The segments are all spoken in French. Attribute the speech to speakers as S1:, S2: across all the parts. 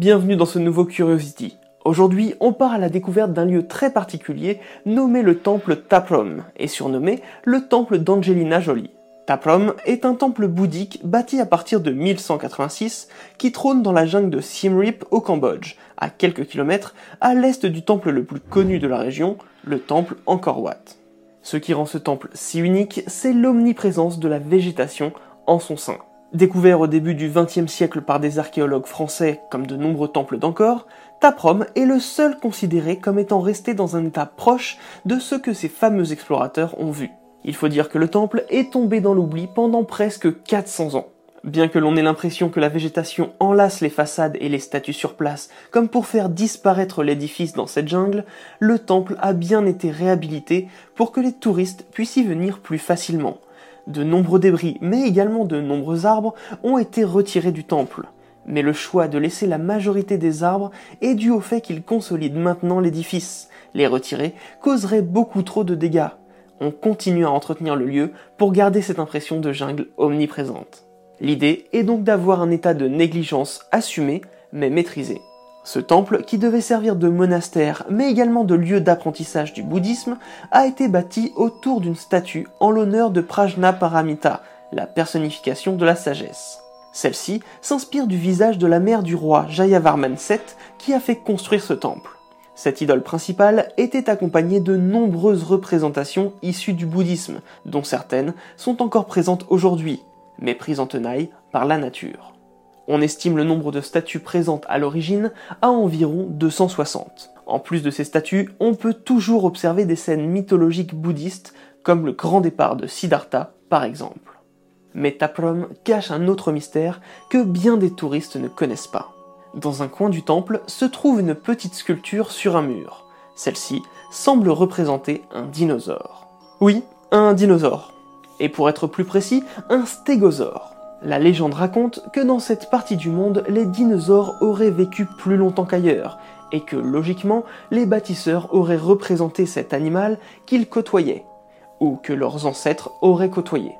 S1: Bienvenue dans ce nouveau Curiosity. Aujourd'hui, on part à la découverte d'un lieu très particulier nommé le temple Taprom et surnommé le temple d'Angelina Jolie. Taprom est un temple bouddhique bâti à partir de 1186 qui trône dans la jungle de Siem Reap au Cambodge, à quelques kilomètres à l'est du temple le plus connu de la région, le temple Angkor Wat. Ce qui rend ce temple si unique, c'est l'omniprésence de la végétation en son sein. Découvert au début du XXe siècle par des archéologues français comme de nombreux temples d'Angkor, Taprom est le seul considéré comme étant resté dans un état proche de ce que ces fameux explorateurs ont vu. Il faut dire que le temple est tombé dans l'oubli pendant presque 400 ans. Bien que l'on ait l'impression que la végétation enlace les façades et les statues sur place, comme pour faire disparaître l'édifice dans cette jungle, le temple a bien été réhabilité pour que les touristes puissent y venir plus facilement. De nombreux débris, mais également de nombreux arbres, ont été retirés du temple. Mais le choix de laisser la majorité des arbres est dû au fait qu'ils consolident maintenant l'édifice. Les retirer causerait beaucoup trop de dégâts. On continue à entretenir le lieu pour garder cette impression de jungle omniprésente. L'idée est donc d'avoir un état de négligence assumé mais maîtrisé. Ce temple, qui devait servir de monastère mais également de lieu d'apprentissage du bouddhisme, a été bâti autour d'une statue en l'honneur de Prajna Paramita, la personnification de la sagesse. Celle-ci s'inspire du visage de la mère du roi Jayavarman VII qui a fait construire ce temple. Cette idole principale était accompagnée de nombreuses représentations issues du bouddhisme, dont certaines sont encore présentes aujourd'hui, mais prises en tenaille par la nature. On estime le nombre de statues présentes à l'origine à environ 260. En plus de ces statues, on peut toujours observer des scènes mythologiques bouddhistes, comme le grand départ de Siddhartha par exemple. Mais Taprom cache un autre mystère que bien des touristes ne connaissent pas. Dans un coin du temple se trouve une petite sculpture sur un mur. Celle-ci semble représenter un dinosaure. Oui, un dinosaure. Et pour être plus précis, un stégosaure. La légende raconte que dans cette partie du monde, les dinosaures auraient vécu plus longtemps qu'ailleurs, et que logiquement, les bâtisseurs auraient représenté cet animal qu'ils côtoyaient, ou que leurs ancêtres auraient côtoyé.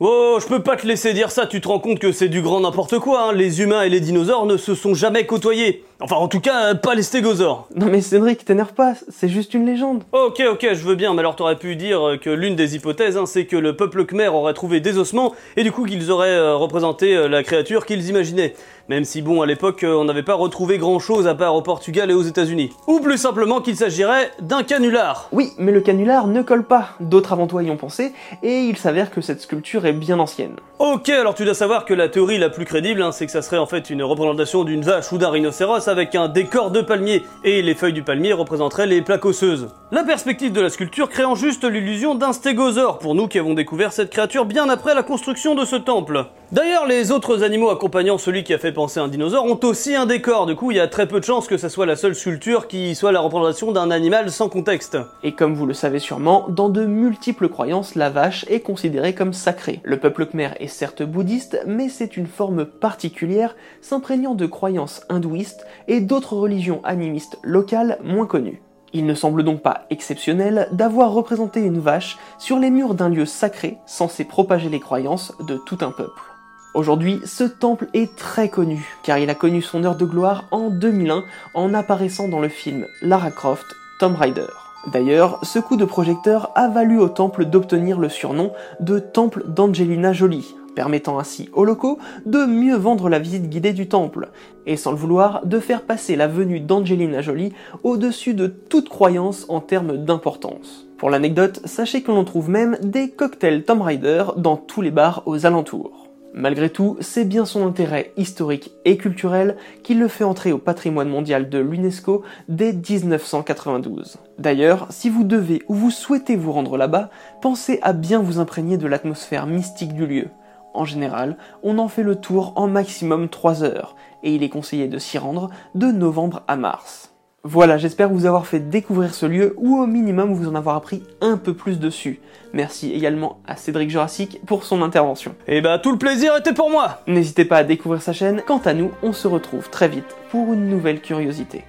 S2: Oh, je peux pas te laisser dire ça, tu te rends compte que c'est du grand n'importe quoi, hein. les humains et les dinosaures ne se sont jamais côtoyés. Enfin, en tout cas, pas les stégosaures.
S1: Non mais Cédric, t'énerve pas, c'est juste une légende.
S2: Ok, ok, je veux bien, mais alors t'aurais pu dire que l'une des hypothèses, hein, c'est que le peuple khmer aurait trouvé des ossements, et du coup qu'ils auraient euh, représenté euh, la créature qu'ils imaginaient. Même si, bon, à l'époque, euh, on n'avait pas retrouvé grand chose à part au Portugal et aux États-Unis. Ou plus simplement qu'il s'agirait d'un canular.
S1: Oui, mais le canular ne colle pas. D'autres avant toi y ont pensé, et il s'avère que cette sculpture est bien ancienne.
S2: Ok, alors tu dois savoir que la théorie la plus crédible, hein, c'est que ça serait en fait une représentation d'une vache ou d'un rhinocéros avec un décor de palmier, et les feuilles du palmier représenteraient les plaques osseuses. La perspective de la sculpture créant juste l'illusion d'un stégosaure, pour nous qui avons découvert cette créature bien après la construction de ce temple. D'ailleurs, les autres animaux accompagnant celui qui a fait penser un dinosaure ont aussi un décor, du coup il y a très peu de chances que ça soit la seule sculpture qui soit la représentation d'un animal sans contexte.
S1: Et comme vous le savez sûrement, dans de multiples croyances, la vache est considérée comme sacrée. Le peuple khmer est certes bouddhiste, mais c'est une forme particulière s'imprégnant de croyances hindouistes et d'autres religions animistes locales moins connues. Il ne semble donc pas exceptionnel d'avoir représenté une vache sur les murs d'un lieu sacré censé propager les croyances de tout un peuple. Aujourd'hui, ce temple est très connu, car il a connu son heure de gloire en 2001 en apparaissant dans le film Lara Croft, Tomb Raider. D'ailleurs, ce coup de projecteur a valu au temple d'obtenir le surnom de Temple d'Angelina Jolie, permettant ainsi aux locaux de mieux vendre la visite guidée du temple, et sans le vouloir, de faire passer la venue d'Angelina Jolie au-dessus de toute croyance en termes d'importance. Pour l'anecdote, sachez que l'on trouve même des cocktails Tomb Raider dans tous les bars aux alentours. Malgré tout, c'est bien son intérêt historique et culturel qui le fait entrer au patrimoine mondial de l'UNESCO dès 1992. D'ailleurs, si vous devez ou vous souhaitez vous rendre là-bas, pensez à bien vous imprégner de l'atmosphère mystique du lieu. En général, on en fait le tour en maximum 3 heures, et il est conseillé de s'y rendre de novembre à mars. Voilà, j'espère vous avoir fait découvrir ce lieu ou au minimum vous en avoir appris un peu plus dessus. Merci également à Cédric Jurassic pour son intervention.
S2: Et bah tout le plaisir était pour moi
S1: N'hésitez pas à découvrir sa chaîne, quant à nous, on se retrouve très vite pour une nouvelle curiosité.